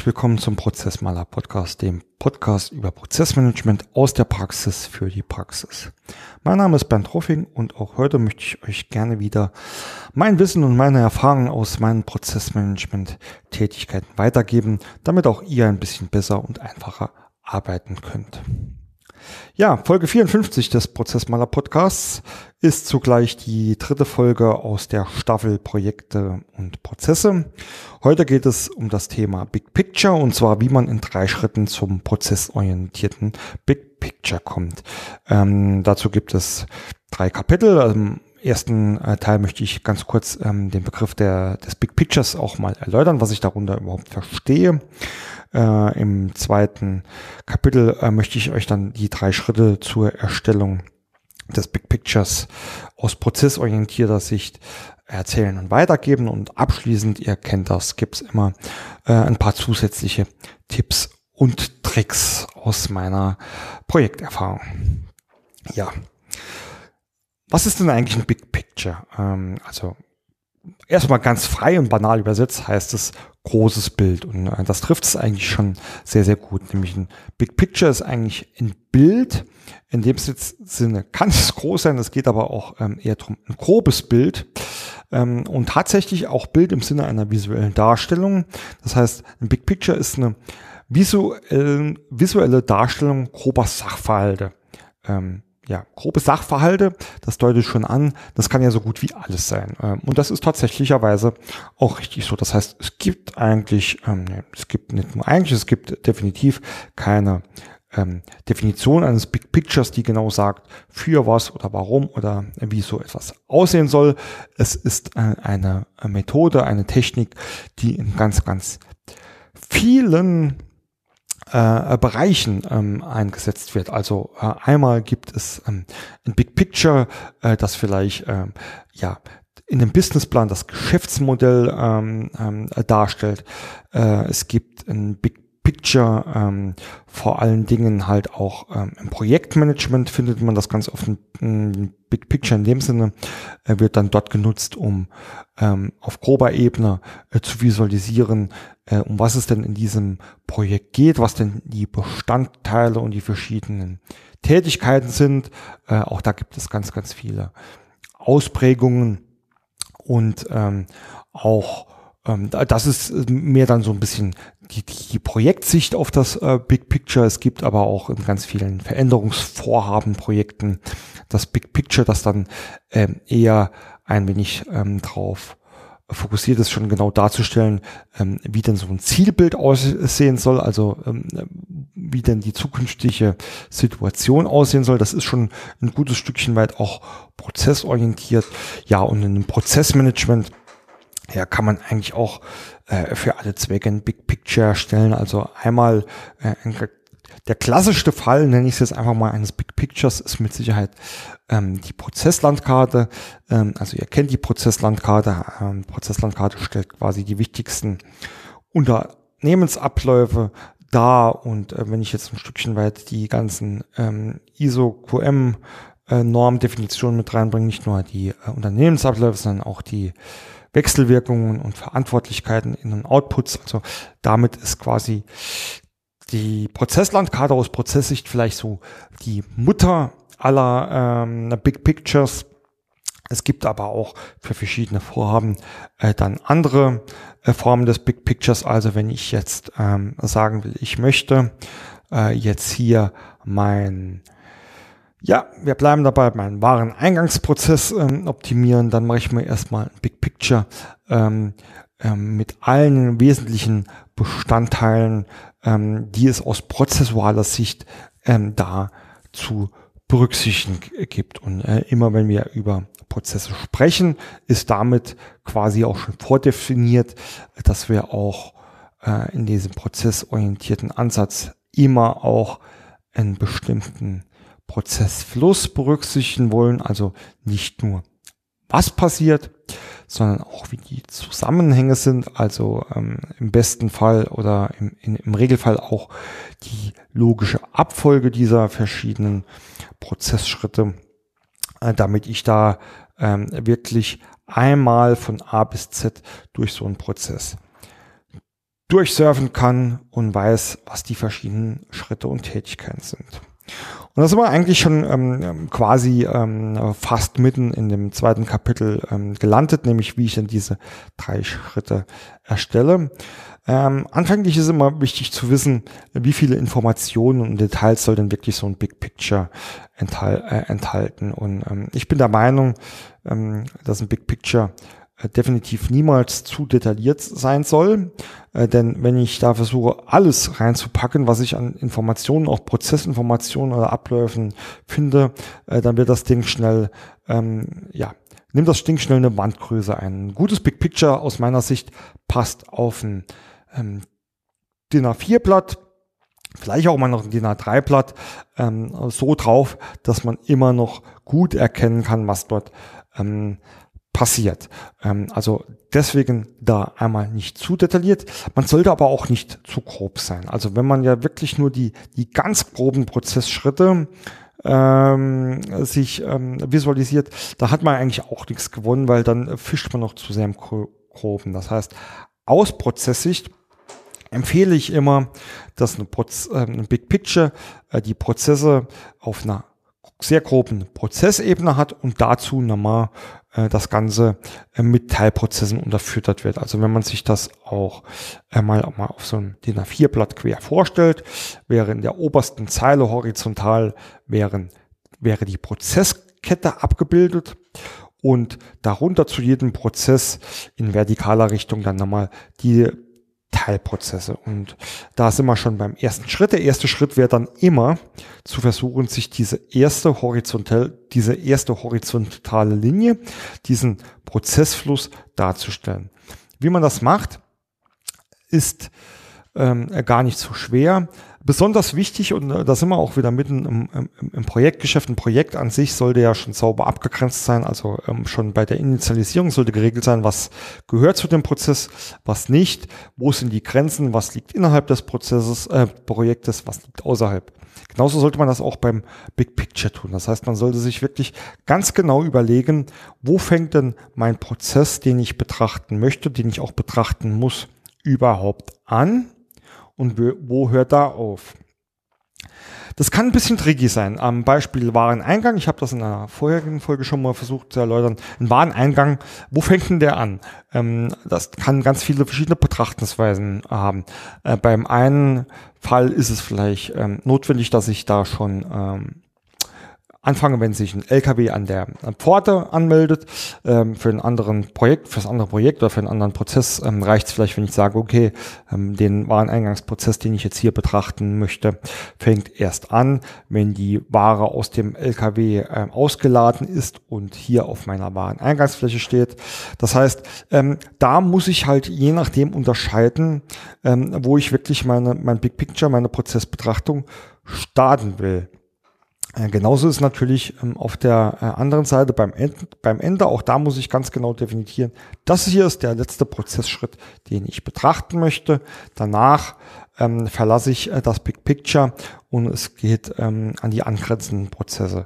Herzlich willkommen zum Prozessmaler Podcast, dem Podcast über Prozessmanagement aus der Praxis für die Praxis. Mein Name ist Bernd Ruffing und auch heute möchte ich euch gerne wieder mein Wissen und meine Erfahrungen aus meinen Prozessmanagement-Tätigkeiten weitergeben, damit auch ihr ein bisschen besser und einfacher arbeiten könnt. Ja, Folge 54 des Prozessmaler Podcasts ist zugleich die dritte Folge aus der Staffel Projekte und Prozesse. Heute geht es um das Thema Big Picture und zwar, wie man in drei Schritten zum prozessorientierten Big Picture kommt. Ähm, dazu gibt es drei Kapitel. Im ersten äh, Teil möchte ich ganz kurz ähm, den Begriff der, des Big Pictures auch mal erläutern, was ich darunter überhaupt verstehe. Äh, Im zweiten Kapitel äh, möchte ich euch dann die drei Schritte zur Erstellung des Big Pictures aus prozessorientierter Sicht erzählen und weitergeben. Und abschließend, ihr kennt das, gibt's immer äh, ein paar zusätzliche Tipps und Tricks aus meiner Projekterfahrung. Ja. Was ist denn eigentlich ein Big Picture? Ähm, also erstmal ganz frei und banal übersetzt heißt es großes Bild. Und äh, das trifft es eigentlich schon sehr, sehr gut. Nämlich ein Big Picture ist eigentlich ein Bild. In dem Sinne kann es groß sein, es geht aber auch ähm, eher darum, ein grobes Bild. Ähm, und tatsächlich auch Bild im Sinne einer visuellen Darstellung. Das heißt, ein Big Picture ist eine visuelle, visuelle Darstellung grober Sachverhalte. Ähm, ja, grobe Sachverhalte, das deutet schon an, das kann ja so gut wie alles sein. Ähm, und das ist tatsächlicherweise auch richtig so. Das heißt, es gibt eigentlich, ähm, es gibt nicht nur eigentlich, es gibt definitiv keine ähm, Definition eines Big Pictures, die genau sagt, für was oder warum oder wie so etwas aussehen soll. Es ist äh, eine Methode, eine Technik, die in ganz, ganz vielen äh, Bereichen ähm, eingesetzt wird. Also äh, einmal gibt es ähm, ein Big Picture, äh, das vielleicht ähm, ja in dem Businessplan das Geschäftsmodell ähm, ähm, darstellt. Äh, es gibt ein Big Picture, ähm, vor allen Dingen halt auch ähm, im Projektmanagement findet man das ganz oft. Ein Big Picture in dem Sinne äh, wird dann dort genutzt, um ähm, auf grober Ebene äh, zu visualisieren, äh, um was es denn in diesem Projekt geht, was denn die Bestandteile und die verschiedenen Tätigkeiten sind. Äh, auch da gibt es ganz, ganz viele Ausprägungen und ähm, auch ähm, das ist mehr dann so ein bisschen die, die Projektsicht auf das äh, Big Picture. Es gibt aber auch in ganz vielen Veränderungsvorhaben, Projekten das Big Picture, das dann ähm, eher ein wenig ähm, drauf fokussiert ist, schon genau darzustellen, ähm, wie denn so ein Zielbild aussehen soll, also ähm, wie denn die zukünftige Situation aussehen soll. Das ist schon ein gutes Stückchen weit auch prozessorientiert. Ja, und in einem Prozessmanagement ja, kann man eigentlich auch äh, für alle Zwecke ein Big Picture erstellen. Also einmal äh, der klassischste Fall, nenne ich es jetzt einfach mal, eines Big Pictures ist mit Sicherheit ähm, die Prozesslandkarte. Ähm, also ihr kennt die Prozesslandkarte. Ähm, Prozesslandkarte stellt quasi die wichtigsten Unternehmensabläufe dar. Und äh, wenn ich jetzt ein Stückchen weit die ganzen ähm, ISO-QM äh, Normdefinitionen mit reinbringe, nicht nur die äh, Unternehmensabläufe, sondern auch die Wechselwirkungen und Verantwortlichkeiten in den Outputs. Also damit ist quasi die Prozesslandkarte aus Prozesssicht vielleicht so die Mutter aller ähm, Big Pictures. Es gibt aber auch für verschiedene Vorhaben äh, dann andere äh, Formen des Big Pictures. Also wenn ich jetzt ähm, sagen will, ich möchte äh, jetzt hier mein ja, wir bleiben dabei, meinen wahren Eingangsprozess ähm, optimieren. Dann mache ich mir erstmal ein Big Picture ähm, ähm, mit allen wesentlichen Bestandteilen, ähm, die es aus prozessualer Sicht ähm, da zu berücksichtigen gibt. Und äh, immer wenn wir über Prozesse sprechen, ist damit quasi auch schon vordefiniert, dass wir auch äh, in diesem prozessorientierten Ansatz immer auch einen bestimmten Prozessfluss berücksichtigen wollen, also nicht nur was passiert, sondern auch wie die Zusammenhänge sind, also ähm, im besten Fall oder im, in, im Regelfall auch die logische Abfolge dieser verschiedenen Prozessschritte, äh, damit ich da ähm, wirklich einmal von A bis Z durch so einen Prozess durchsurfen kann und weiß, was die verschiedenen Schritte und Tätigkeiten sind. Und da sind wir eigentlich schon ähm, quasi ähm, fast mitten in dem zweiten Kapitel ähm, gelandet, nämlich wie ich denn diese drei Schritte erstelle. Ähm, anfänglich ist immer wichtig zu wissen, wie viele Informationen und Details soll denn wirklich so ein Big Picture enthal äh, enthalten. Und ähm, ich bin der Meinung, ähm, dass ein Big Picture definitiv niemals zu detailliert sein soll. Äh, denn wenn ich da versuche, alles reinzupacken, was ich an Informationen, auch Prozessinformationen oder Abläufen finde, äh, dann wird das Ding schnell, ähm, ja, nimmt das Ding schnell eine Wandgröße ein. Ein gutes Big Picture aus meiner Sicht passt auf ein ähm, DIN A4-Blatt, vielleicht auch mal noch ein DIN A3-Blatt, ähm, so drauf, dass man immer noch gut erkennen kann, was dort ähm, passiert. Ähm, also deswegen da einmal nicht zu detailliert. Man sollte aber auch nicht zu grob sein. Also wenn man ja wirklich nur die, die ganz groben Prozessschritte ähm, sich ähm, visualisiert, da hat man eigentlich auch nichts gewonnen, weil dann fischt man noch zu sehr im Groben. Das heißt, aus Prozesssicht empfehle ich immer, dass eine, Proz äh, ein Big Picture äh, die Prozesse auf einer sehr groben Prozessebene hat und dazu nochmal das Ganze äh, mit Teilprozessen unterfüttert wird. Also wenn man sich das auch äh, mal, mal auf so ein DIN A4-Blatt quer vorstellt, wäre in der obersten Zeile horizontal wären, wäre die Prozesskette abgebildet und darunter zu jedem Prozess in vertikaler Richtung dann nochmal die Teilprozesse. Und da sind wir schon beim ersten Schritt. Der erste Schritt wäre dann immer zu versuchen, sich diese erste horizontal, diese erste horizontale Linie, diesen Prozessfluss darzustellen. Wie man das macht, ist ähm, gar nicht so schwer. Besonders wichtig, und äh, da sind wir auch wieder mitten im, im, im, Projektgeschäft, ein Projekt an sich sollte ja schon sauber abgegrenzt sein, also ähm, schon bei der Initialisierung sollte geregelt sein, was gehört zu dem Prozess, was nicht, wo sind die Grenzen, was liegt innerhalb des Prozesses, äh, Projektes, was liegt außerhalb. Genauso sollte man das auch beim Big Picture tun. Das heißt, man sollte sich wirklich ganz genau überlegen, wo fängt denn mein Prozess, den ich betrachten möchte, den ich auch betrachten muss, überhaupt an und wo hört da auf? Das kann ein bisschen tricky sein. Am Beispiel Wareneingang, ich habe das in einer vorherigen Folge schon mal versucht zu erläutern. Ein Wareneingang, wo fängt denn der an? Ähm, das kann ganz viele verschiedene Betrachtungsweisen haben. Äh, beim einen Fall ist es vielleicht ähm, notwendig, dass ich da schon ähm, anfange, wenn sich ein LKW an der Pforte anmeldet. Ähm, für ein anderen Projekt, für das andere Projekt oder für einen anderen Prozess ähm, reicht es vielleicht, wenn ich sage, okay, ähm, den Wareneingangsprozess, den ich jetzt hier betrachten möchte, fängt erst an, wenn die Ware aus dem LKW ähm, ausgeladen ist und hier auf meiner Wareneingangsfläche steht. Das heißt, ähm, da muss ich halt je nachdem unterscheiden, ähm, wo ich wirklich meine, mein Big Picture, meine Prozessbetrachtung starten will. Äh, genauso ist natürlich ähm, auf der äh, anderen Seite beim, End, beim Ende, auch da muss ich ganz genau definieren, das hier ist der letzte Prozessschritt, den ich betrachten möchte. Danach ähm, verlasse ich äh, das Big Picture und es geht ähm, an die angrenzenden Prozesse.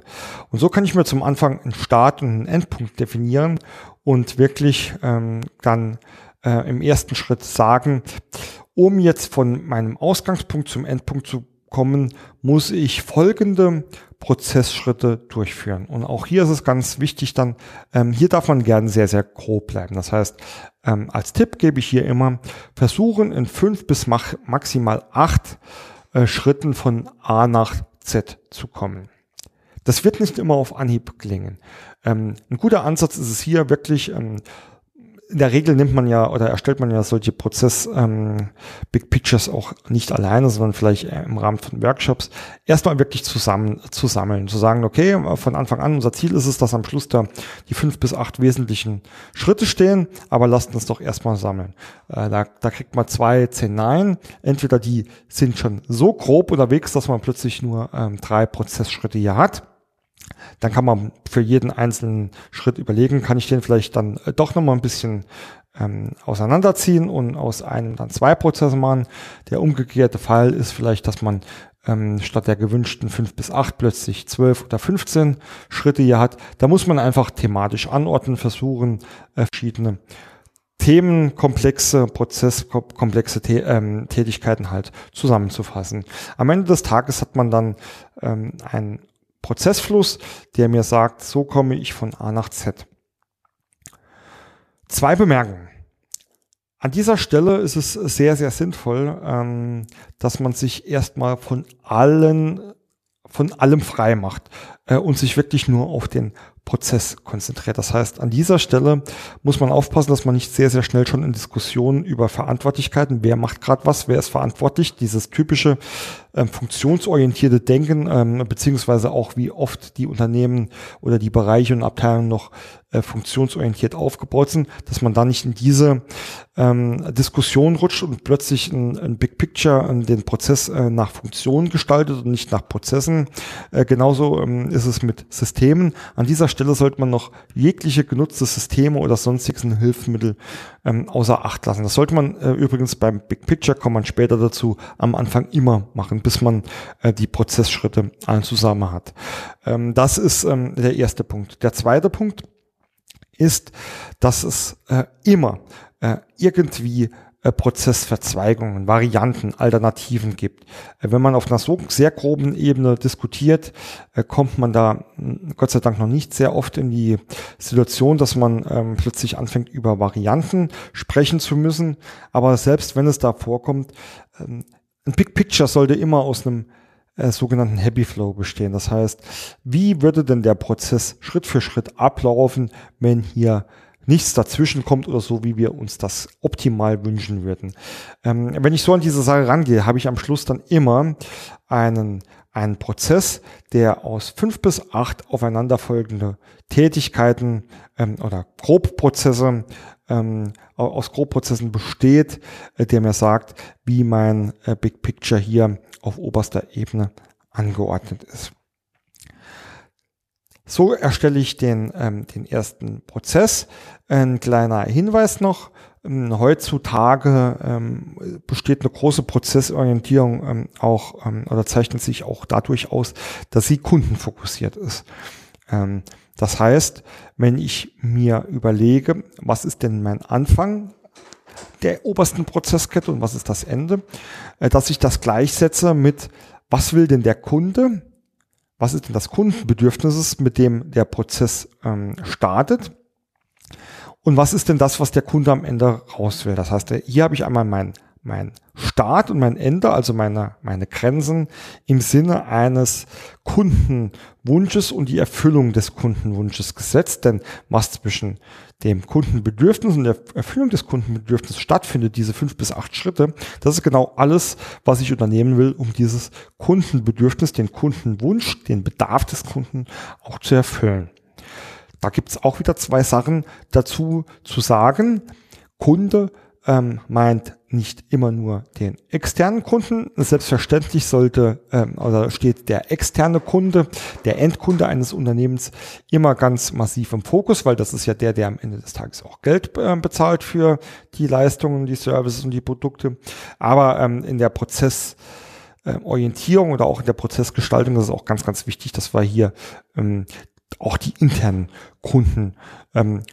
Und so kann ich mir zum Anfang einen Start und einen Endpunkt definieren und wirklich ähm, dann äh, im ersten Schritt sagen, um jetzt von meinem Ausgangspunkt zum Endpunkt zu kommen, muss ich folgende Prozessschritte durchführen. Und auch hier ist es ganz wichtig dann, ähm, hier darf man gerne sehr, sehr grob bleiben. Das heißt, ähm, als Tipp gebe ich hier immer, versuchen in fünf bis mach, maximal acht äh, Schritten von A nach Z zu kommen. Das wird nicht immer auf Anhieb gelingen. Ähm, ein guter Ansatz ist es hier wirklich, ähm, in der Regel nimmt man ja oder erstellt man ja solche Prozess ähm, Big Pictures auch nicht alleine, sondern vielleicht im Rahmen von Workshops erstmal wirklich zusammen zu sammeln, zu sagen, okay, von Anfang an unser Ziel ist es, dass am Schluss da die fünf bis acht wesentlichen Schritte stehen, aber lasst uns doch erstmal sammeln. Äh, da, da kriegt man zwei, Nein. Entweder die sind schon so grob unterwegs, dass man plötzlich nur ähm, drei Prozessschritte hier hat dann kann man für jeden einzelnen Schritt überlegen, kann ich den vielleicht dann äh, doch nochmal ein bisschen ähm, auseinanderziehen und aus einem dann zwei Prozesse machen. Der umgekehrte Fall ist vielleicht, dass man ähm, statt der gewünschten fünf bis acht plötzlich zwölf oder 15 Schritte hier hat. Da muss man einfach thematisch anordnen, versuchen, äh, verschiedene Themenkomplexe, Prozesskomplexe ähm, Tätigkeiten halt zusammenzufassen. Am Ende des Tages hat man dann ähm, einen Prozessfluss, der mir sagt, so komme ich von A nach Z. Zwei Bemerkungen. An dieser Stelle ist es sehr, sehr sinnvoll, ähm, dass man sich erstmal von allen, von allem frei macht äh, und sich wirklich nur auf den Prozess konzentriert. Das heißt, an dieser Stelle muss man aufpassen, dass man nicht sehr, sehr schnell schon in Diskussionen über Verantwortlichkeiten, wer macht gerade was, wer ist verantwortlich, dieses typische ähm, funktionsorientierte Denken, ähm, beziehungsweise auch wie oft die Unternehmen oder die Bereiche und Abteilungen noch äh, funktionsorientiert aufgebaut sind, dass man da nicht in diese ähm, Diskussion rutscht und plötzlich ein, ein Big Picture äh, den Prozess äh, nach Funktionen gestaltet und nicht nach Prozessen. Äh, genauso ähm, ist es mit Systemen. An dieser Stelle sollte man noch jegliche genutzte Systeme oder sonstigen Hilfsmittel ähm, außer Acht lassen. Das sollte man äh, übrigens beim Big Picture, kommt man später dazu, am Anfang immer machen, bis man äh, die Prozessschritte allen zusammen hat. Ähm, das ist ähm, der erste Punkt. Der zweite Punkt ist, dass es äh, immer äh, irgendwie äh, Prozessverzweigungen, Varianten, Alternativen gibt. Äh, wenn man auf einer so sehr groben Ebene diskutiert, äh, kommt man da hm, Gott sei Dank noch nicht sehr oft in die Situation, dass man ähm, plötzlich anfängt, über Varianten sprechen zu müssen. Aber selbst wenn es da vorkommt, ähm, ein Big Picture sollte immer aus einem äh, sogenannten Happy Flow bestehen. Das heißt, wie würde denn der Prozess Schritt für Schritt ablaufen, wenn hier nichts dazwischen kommt oder so, wie wir uns das optimal wünschen würden. Ähm, wenn ich so an diese Sache rangehe, habe ich am Schluss dann immer einen, einen Prozess, der aus fünf bis acht aufeinanderfolgende Tätigkeiten ähm, oder Grobprozesse ähm, aus Grobprozessen besteht, äh, der mir sagt, wie mein äh, Big Picture hier auf oberster Ebene angeordnet ist. So erstelle ich den, ähm, den ersten Prozess. Ein kleiner Hinweis noch. Ähm, heutzutage ähm, besteht eine große Prozessorientierung ähm, auch ähm, oder zeichnet sich auch dadurch aus, dass sie kundenfokussiert ist. Ähm, das heißt, wenn ich mir überlege, was ist denn mein Anfang der obersten Prozesskette und was ist das Ende, äh, dass ich das gleichsetze mit, was will denn der Kunde, was ist denn das Kundenbedürfnis, mit dem der Prozess ähm, startet? Und was ist denn das, was der Kunde am Ende raus will. Das heißt, hier habe ich einmal mein, mein Start und mein Ende, also meine, meine Grenzen im Sinne eines Kundenwunsches und die Erfüllung des Kundenwunsches gesetzt. Denn was zwischen dem Kundenbedürfnis und der Erfüllung des Kundenbedürfnisses stattfindet, diese fünf bis acht Schritte, das ist genau alles, was ich unternehmen will, um dieses Kundenbedürfnis, den Kundenwunsch, den Bedarf des Kunden auch zu erfüllen. Da gibt's auch wieder zwei Sachen dazu zu sagen. Kunde ähm, meint nicht immer nur den externen Kunden. Selbstverständlich sollte ähm, oder steht der externe Kunde, der Endkunde eines Unternehmens immer ganz massiv im Fokus, weil das ist ja der, der am Ende des Tages auch Geld äh, bezahlt für die Leistungen, die Services und die Produkte. Aber ähm, in der Prozessorientierung oder auch in der Prozessgestaltung ist es auch ganz, ganz wichtig, dass wir hier ähm, auch die internen Kunden ähm,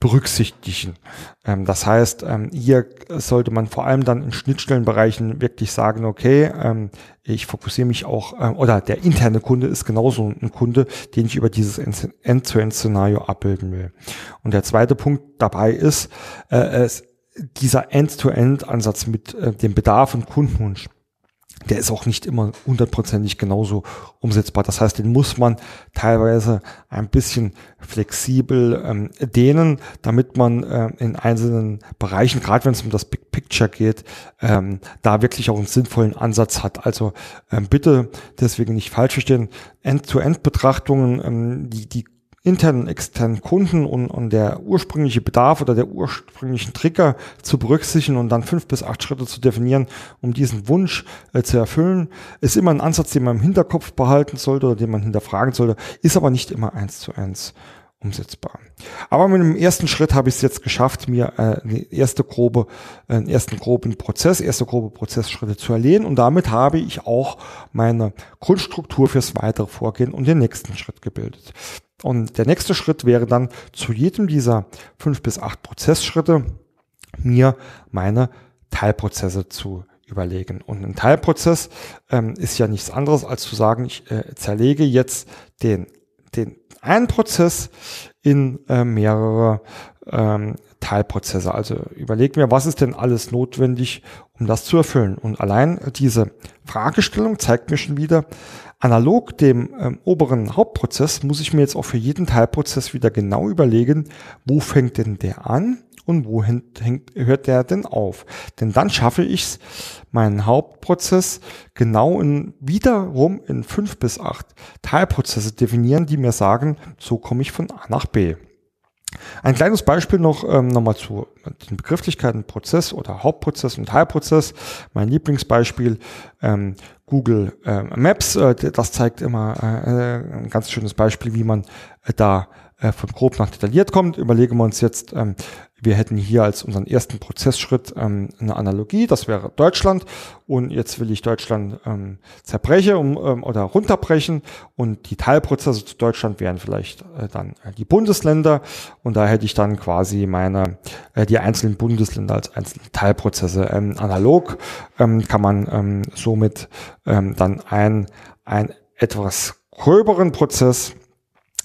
berücksichtigen. Ähm, das heißt, ähm, hier sollte man vor allem dann in Schnittstellenbereichen wirklich sagen, okay, ähm, ich fokussiere mich auch, ähm, oder der interne Kunde ist genauso ein Kunde, den ich über dieses End-to-End-Szenario abbilden will. Und der zweite Punkt dabei ist, äh, es, dieser End-to-End-Ansatz mit äh, dem Bedarf und Kundenwunsch der ist auch nicht immer hundertprozentig genauso umsetzbar. Das heißt, den muss man teilweise ein bisschen flexibel ähm, dehnen, damit man äh, in einzelnen Bereichen, gerade wenn es um das Big Picture geht, ähm, da wirklich auch einen sinnvollen Ansatz hat. Also ähm, bitte deswegen nicht falsch verstehen. End-to-End-Betrachtungen, ähm, die, die internen, externen Kunden und, und der ursprüngliche Bedarf oder der ursprünglichen Trigger zu berücksichtigen und dann fünf bis acht Schritte zu definieren, um diesen Wunsch äh, zu erfüllen, ist immer ein Ansatz, den man im Hinterkopf behalten sollte oder den man hinterfragen sollte, ist aber nicht immer eins zu eins umsetzbar. Aber mit dem ersten Schritt habe ich es jetzt geschafft, mir äh, eine erste grobe, äh, einen ersten groben Prozess, erste grobe Prozessschritte zu erledigen und damit habe ich auch meine Grundstruktur fürs weitere Vorgehen und den nächsten Schritt gebildet. Und der nächste Schritt wäre dann zu jedem dieser fünf bis acht Prozessschritte mir meine Teilprozesse zu überlegen. Und ein Teilprozess ähm, ist ja nichts anderes, als zu sagen, ich äh, zerlege jetzt den, den einen Prozess in äh, mehrere ähm, Teilprozesse. Also überleg mir, was ist denn alles notwendig, um das zu erfüllen. Und allein diese Fragestellung zeigt mir schon wieder, analog dem ähm, oberen Hauptprozess muss ich mir jetzt auch für jeden Teilprozess wieder genau überlegen, wo fängt denn der an und wo hängt, hört der denn auf? Denn dann schaffe ich es, meinen Hauptprozess genau in wiederum in fünf bis acht Teilprozesse definieren, die mir sagen, so komme ich von A nach B. Ein kleines Beispiel noch ähm, nochmal zu den Begrifflichkeiten Prozess oder Hauptprozess und Teilprozess. Mein Lieblingsbeispiel ähm, Google äh, Maps. Äh, das zeigt immer äh, ein ganz schönes Beispiel, wie man äh, da äh, von grob nach detailliert kommt. Überlegen wir uns jetzt, ähm, wir hätten hier als unseren ersten Prozessschritt ähm, eine Analogie, das wäre Deutschland und jetzt will ich Deutschland ähm, zerbrechen um, ähm, oder runterbrechen und die Teilprozesse zu Deutschland wären vielleicht äh, dann äh, die Bundesländer und da hätte ich dann quasi meine äh, die einzelnen Bundesländer als einzelne Teilprozesse. Ähm, analog ähm, kann man ähm, somit ähm, dann ein, ein etwas gröberen Prozess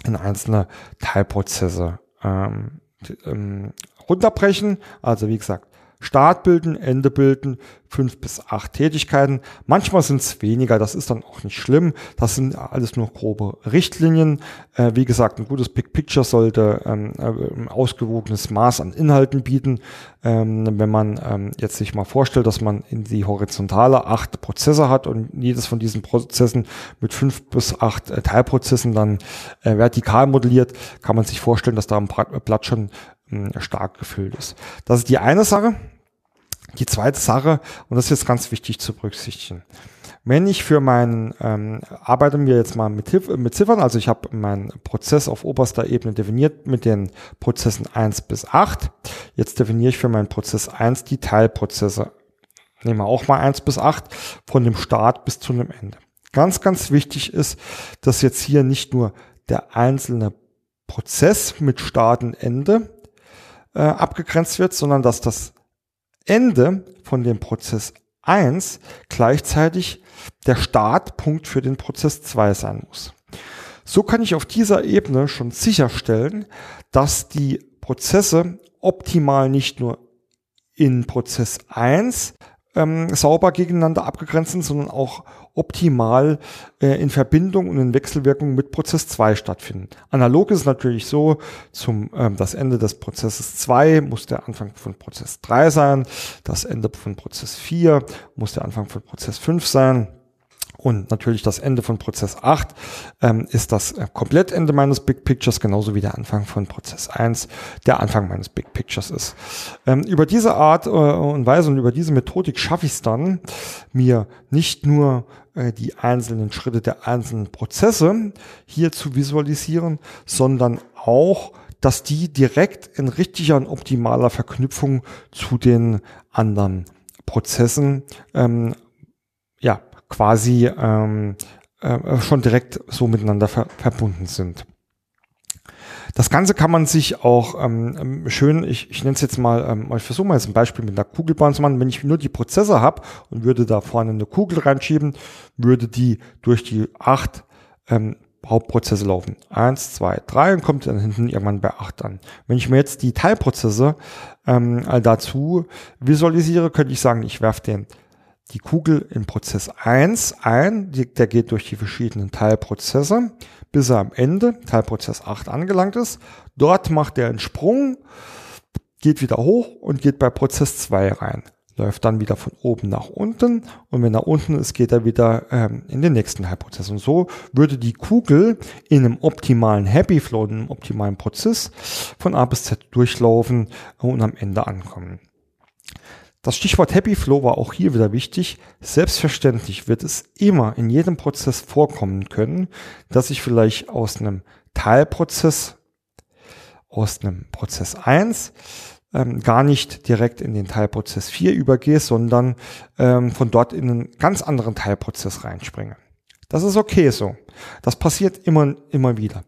in einzelne Teilprozesse ähm, ähm, runterbrechen. Also wie gesagt, Start bilden, Ende bilden, fünf bis acht Tätigkeiten. Manchmal sind es weniger, das ist dann auch nicht schlimm. Das sind alles nur grobe Richtlinien. Äh, wie gesagt, ein gutes Big Picture sollte ähm, äh, ein ausgewogenes Maß an Inhalten bieten. Ähm, wenn man ähm, jetzt sich mal vorstellt, dass man in die horizontale acht Prozesse hat und jedes von diesen Prozessen mit fünf bis acht äh, Teilprozessen dann äh, vertikal modelliert, kann man sich vorstellen, dass da ein Blatt schon stark gefüllt ist. Das ist die eine Sache. Die zweite Sache, und das ist jetzt ganz wichtig zu berücksichtigen. Wenn ich für meinen, ähm, arbeiten wir jetzt mal mit, mit Ziffern, also ich habe meinen Prozess auf oberster Ebene definiert mit den Prozessen 1 bis 8. Jetzt definiere ich für meinen Prozess 1 die Teilprozesse. Nehmen wir auch mal 1 bis 8 von dem Start bis zu dem Ende. Ganz, ganz wichtig ist, dass jetzt hier nicht nur der einzelne Prozess mit Start und Ende äh, abgegrenzt wird, sondern dass das Ende von dem Prozess 1 gleichzeitig der Startpunkt für den Prozess 2 sein muss. So kann ich auf dieser Ebene schon sicherstellen, dass die Prozesse optimal nicht nur in Prozess 1 ähm, sauber gegeneinander abgegrenzt sondern auch optimal äh, in Verbindung und in Wechselwirkung mit Prozess 2 stattfinden. Analog ist natürlich so, zum ähm, das Ende des Prozesses 2 muss der Anfang von Prozess 3 sein, das Ende von Prozess 4 muss der Anfang von Prozess 5 sein. Und natürlich das Ende von Prozess 8 ähm, ist das äh, Komplettende meines Big Pictures, genauso wie der Anfang von Prozess 1 der Anfang meines Big Pictures ist. Ähm, über diese Art äh, und Weise und über diese Methodik schaffe ich es dann, mir nicht nur äh, die einzelnen Schritte der einzelnen Prozesse hier zu visualisieren, sondern auch dass die direkt in richtiger und optimaler Verknüpfung zu den anderen Prozessen ähm, quasi ähm, äh, schon direkt so miteinander ver verbunden sind. Das Ganze kann man sich auch ähm, schön, ich, ich nenne es jetzt mal, ähm, ich versuche mal jetzt ein Beispiel mit einer Kugelbahn zu machen. Wenn ich nur die Prozesse habe und würde da vorne eine Kugel reinschieben, würde die durch die acht ähm, Hauptprozesse laufen. Eins, zwei, drei und kommt dann hinten irgendwann bei acht an. Wenn ich mir jetzt die Teilprozesse ähm, dazu visualisiere, könnte ich sagen, ich werfe den die Kugel in Prozess 1 ein, der geht durch die verschiedenen Teilprozesse, bis er am Ende, Teilprozess 8, angelangt ist. Dort macht er einen Sprung, geht wieder hoch und geht bei Prozess 2 rein. Läuft dann wieder von oben nach unten und wenn er unten ist, geht er wieder ähm, in den nächsten Teilprozess. Und so würde die Kugel in einem optimalen Happy Flow, in einem optimalen Prozess von A bis Z durchlaufen und am Ende ankommen. Das Stichwort Happy Flow war auch hier wieder wichtig. Selbstverständlich wird es immer in jedem Prozess vorkommen können, dass ich vielleicht aus einem Teilprozess, aus einem Prozess 1 ähm, gar nicht direkt in den Teilprozess 4 übergehe, sondern ähm, von dort in einen ganz anderen Teilprozess reinspringe. Das ist okay so. Das passiert immer, immer wieder.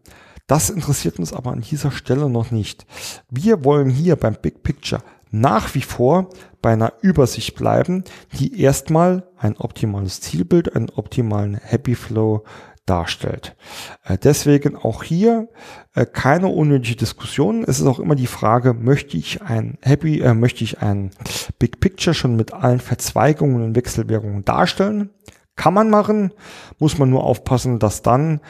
Das interessiert uns aber an dieser Stelle noch nicht. Wir wollen hier beim Big Picture nach wie vor bei einer Übersicht bleiben, die erstmal ein optimales Zielbild, einen optimalen Happy Flow darstellt. Äh, deswegen auch hier äh, keine unnötige Diskussion. Es ist auch immer die Frage, möchte ich ein Happy, äh, möchte ich ein Big Picture schon mit allen Verzweigungen und Wechselwirkungen darstellen? Kann man machen, muss man nur aufpassen, dass dann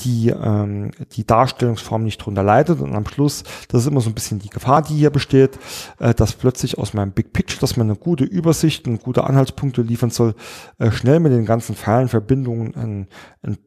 die, ähm, die Darstellungsform nicht drunter leidet. Und am Schluss, das ist immer so ein bisschen die Gefahr, die hier besteht, äh, dass plötzlich aus meinem Big Picture, dass man eine gute Übersicht und gute Anhaltspunkte liefern soll, äh, schnell mit den ganzen Pfeilen, Verbindungen ein, ein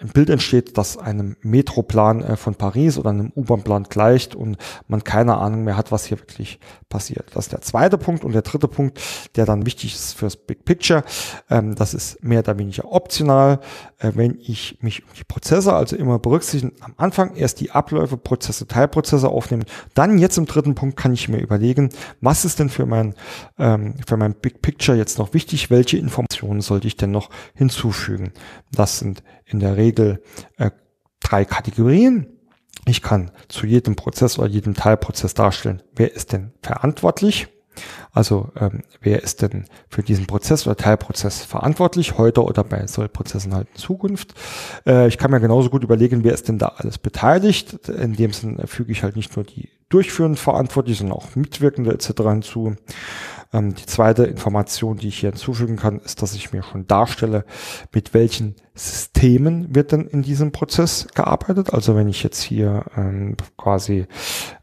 ein Bild entsteht, das einem Metroplan äh, von Paris oder einem U-Bahn-Plan gleicht und man keine Ahnung mehr hat, was hier wirklich passiert. Das ist der zweite Punkt und der dritte Punkt, der dann wichtig ist fürs Big Picture. Ähm, das ist mehr oder weniger optional, äh, wenn ich mich um die Prozesse, also immer berücksichtigen, am Anfang erst die Abläufe, Prozesse, Teilprozesse aufnehmen. Dann jetzt im dritten Punkt kann ich mir überlegen, was ist denn für mein, ähm, für mein Big Picture jetzt noch wichtig? Welche Informationen sollte ich denn noch hinzufügen? Das sind in der Regel äh, drei Kategorien. Ich kann zu jedem Prozess oder jedem Teilprozess darstellen, wer ist denn verantwortlich. Also ähm, wer ist denn für diesen Prozess oder Teilprozess verantwortlich, heute oder bei Sollprozessen halt in Zukunft. Äh, ich kann mir genauso gut überlegen, wer ist denn da alles beteiligt. In dem Sinne füge ich halt nicht nur die durchführend Verantwortlichen, sondern auch Mitwirkende etc. hinzu. Ähm, die zweite Information, die ich hier hinzufügen kann, ist, dass ich mir schon darstelle, mit welchen Systemen wird denn in diesem Prozess gearbeitet. Also wenn ich jetzt hier ähm, quasi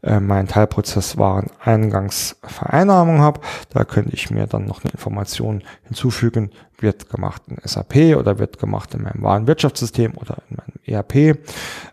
äh, meinen Teilprozess Wareneingangsvereinnahmung habe, da könnte ich mir dann noch eine Information hinzufügen, wird gemacht in SAP oder wird gemacht in meinem Warenwirtschaftssystem oder in meinem ERP,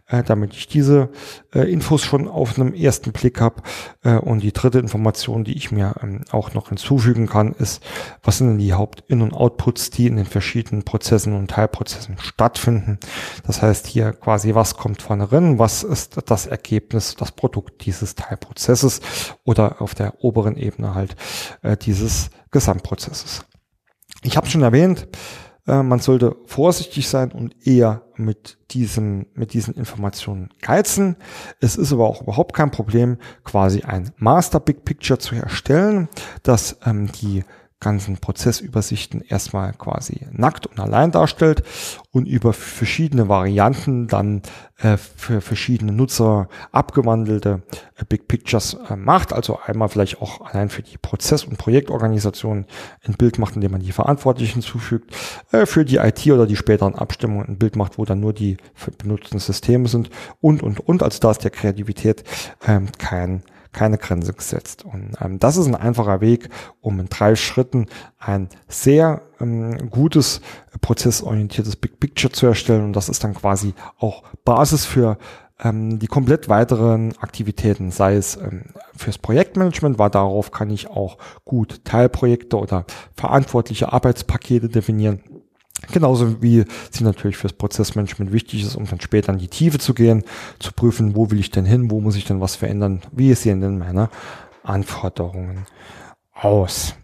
äh, damit ich diese äh, Infos schon auf einem ersten Blick habe. Äh, und die dritte Information, die ich mir ähm, auch noch hinzufügen kann, ist, was sind denn die Haupt-In- und Outputs, die in den verschiedenen Prozessen und Teilprozessen stattfinden. Das heißt hier quasi, was kommt vorne rein, was ist das Ergebnis, das Produkt dieses Teilprozesses oder auf der oberen Ebene halt äh, dieses Gesamtprozesses. Ich habe schon erwähnt, äh, man sollte vorsichtig sein und eher mit diesem, mit diesen Informationen geizen. Es ist aber auch überhaupt kein Problem, quasi ein Master Big Picture zu erstellen, das ähm, die ganzen Prozessübersichten erstmal quasi nackt und allein darstellt und über verschiedene Varianten dann äh, für verschiedene Nutzer abgewandelte äh, Big Pictures äh, macht. Also einmal vielleicht auch allein für die Prozess- und Projektorganisation ein Bild macht, indem man die Verantwortlichen zufügt, äh, für die IT oder die späteren Abstimmungen ein Bild macht, wo dann nur die benutzten Systeme sind und, und, und. Also da ist der Kreativität ähm, kein keine Grenze gesetzt. Und ähm, das ist ein einfacher Weg, um in drei Schritten ein sehr ähm, gutes, prozessorientiertes Big Picture zu erstellen. Und das ist dann quasi auch Basis für ähm, die komplett weiteren Aktivitäten, sei es ähm, fürs Projektmanagement, weil darauf kann ich auch gut Teilprojekte oder verantwortliche Arbeitspakete definieren Genauso wie sie natürlich fürs Prozessmanagement wichtig ist, um dann später in die Tiefe zu gehen, zu prüfen, wo will ich denn hin, wo muss ich denn was verändern, wie sehen denn meine Anforderungen aus.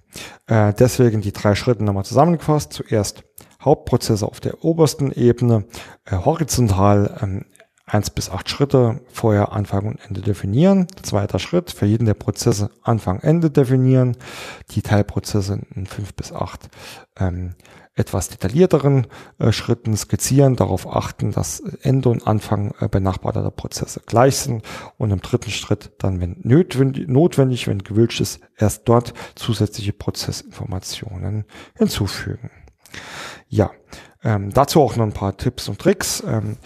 Äh, deswegen die drei Schritte nochmal zusammengefasst. Zuerst Hauptprozesse auf der obersten Ebene, äh, horizontal ähm, eins bis acht Schritte, vorher Anfang und Ende definieren. Zweiter Schritt, für jeden der Prozesse Anfang, Ende definieren. Die Teilprozesse in fünf bis acht ähm, etwas detaillierteren äh, Schritten skizzieren, darauf achten, dass Ende und Anfang äh, benachbarter Prozesse gleich sind und im dritten Schritt dann, wenn notwendig, wenn gewünscht ist, erst dort zusätzliche Prozessinformationen hinzufügen. Ja, ähm, dazu auch noch ein paar Tipps und Tricks. Ähm,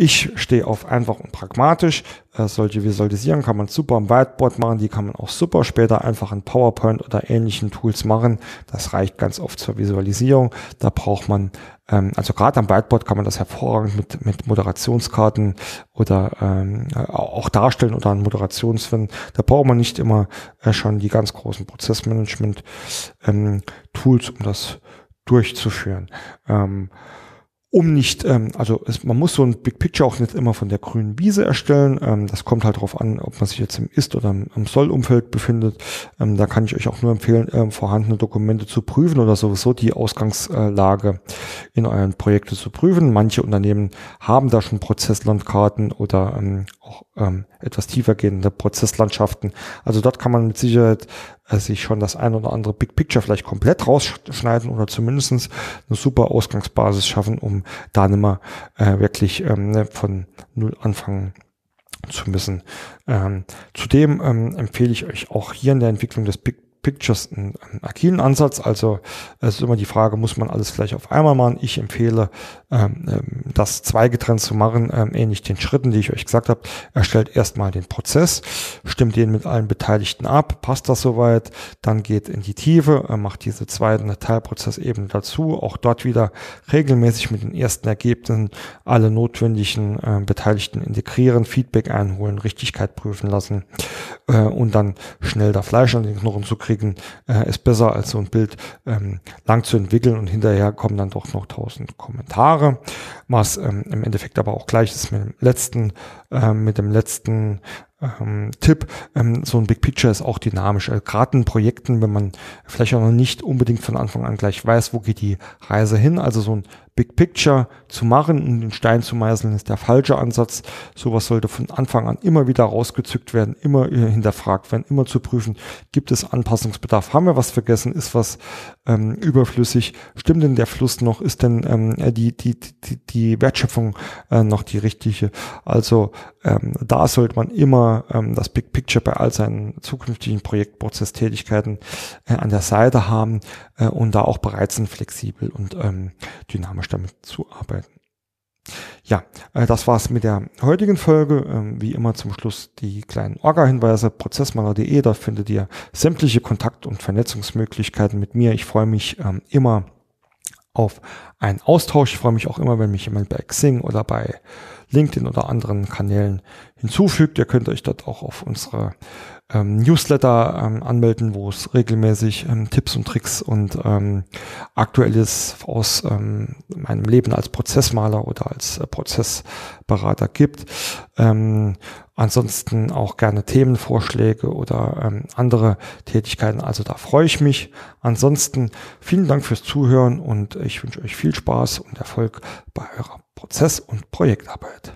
ich stehe auf einfach und pragmatisch. Äh, solche Visualisierungen kann man super am Whiteboard machen, die kann man auch super später einfach in PowerPoint oder ähnlichen Tools machen. Das reicht ganz oft zur Visualisierung. Da braucht man, ähm, also gerade am Whiteboard kann man das hervorragend mit, mit Moderationskarten oder ähm, auch darstellen oder an Moderationsfilmen. Da braucht man nicht immer äh, schon die ganz großen Prozessmanagement-Tools, ähm, um das durchzuführen. Ähm, um nicht, ähm, also es, man muss so ein Big Picture auch nicht immer von der grünen Wiese erstellen. Ähm, das kommt halt darauf an, ob man sich jetzt im Ist- oder im, im Soll-Umfeld befindet. Ähm, da kann ich euch auch nur empfehlen, ähm, vorhandene Dokumente zu prüfen oder sowieso die Ausgangslage in euren Projekten zu prüfen. Manche Unternehmen haben da schon Prozesslandkarten oder ähm, auch ähm, etwas tiefer gehende Prozesslandschaften. Also dort kann man mit Sicherheit sich schon das ein oder andere Big Picture vielleicht komplett rausschneiden oder zumindestens eine super Ausgangsbasis schaffen, um da nicht mehr äh, wirklich ähm, ne, von null anfangen zu müssen. Ähm, zudem ähm, empfehle ich euch auch hier in der Entwicklung des Big Pictures einen, einen agilen Ansatz. Also es ist immer die Frage, muss man alles gleich auf einmal machen? Ich empfehle, ähm, ähm, das zweigetrennt zu machen, ähm, ähnlich den Schritten, die ich euch gesagt habe. Erstellt erstmal den Prozess, stimmt den mit allen Beteiligten ab, passt das soweit, dann geht in die Tiefe, äh, macht diese zweiten Teilprozessebene dazu, auch dort wieder regelmäßig mit den ersten Ergebnissen alle notwendigen äh, Beteiligten integrieren, Feedback einholen, Richtigkeit prüfen lassen äh, und dann schnell da Fleisch an den Knochen zu kriegen, äh, ist besser als so ein Bild ähm, lang zu entwickeln und hinterher kommen dann doch noch tausend Kommentare, was ähm, im Endeffekt aber auch gleich ist mit dem letzten, äh, mit dem letzten ähm, Tipp, ähm, so ein Big Picture ist auch dynamisch. Äh, Gerade in Projekten, wenn man vielleicht auch noch nicht unbedingt von Anfang an gleich weiß, wo geht die Reise hin, also so ein Big Picture zu machen und den Stein zu meißeln, ist der falsche Ansatz. Sowas sollte von Anfang an immer wieder rausgezückt werden, immer hinterfragt werden, immer zu prüfen, gibt es Anpassungsbedarf, haben wir was vergessen, ist was ähm, überflüssig, stimmt denn der Fluss noch, ist denn ähm, die, die, die, die Wertschöpfung äh, noch die richtige? Also ähm, da sollte man immer ähm, das Big Picture bei all seinen zukünftigen Projektprozesstätigkeiten äh, an der Seite haben äh, und da auch bereit sind, flexibel und ähm, dynamisch damit zu arbeiten. Ja, äh, das war's mit der heutigen Folge. Ähm, wie immer zum Schluss die kleinen Orga-Hinweise. Prozessmaler.de, da findet ihr sämtliche Kontakt- und Vernetzungsmöglichkeiten mit mir. Ich freue mich ähm, immer auf einen Austausch. Ich freue mich auch immer, wenn mich jemand bei Xing oder bei LinkedIn oder anderen Kanälen hinzufügt. Ihr könnt euch dort auch auf unsere ähm, Newsletter ähm, anmelden, wo es regelmäßig ähm, Tipps und Tricks und ähm, Aktuelles aus ähm, meinem Leben als Prozessmaler oder als äh, Prozessberater gibt. Ähm, ansonsten auch gerne Themenvorschläge oder ähm, andere Tätigkeiten. Also da freue ich mich. Ansonsten vielen Dank fürs Zuhören und ich wünsche euch viel Spaß und Erfolg bei eurer Prozess- und Projektarbeit.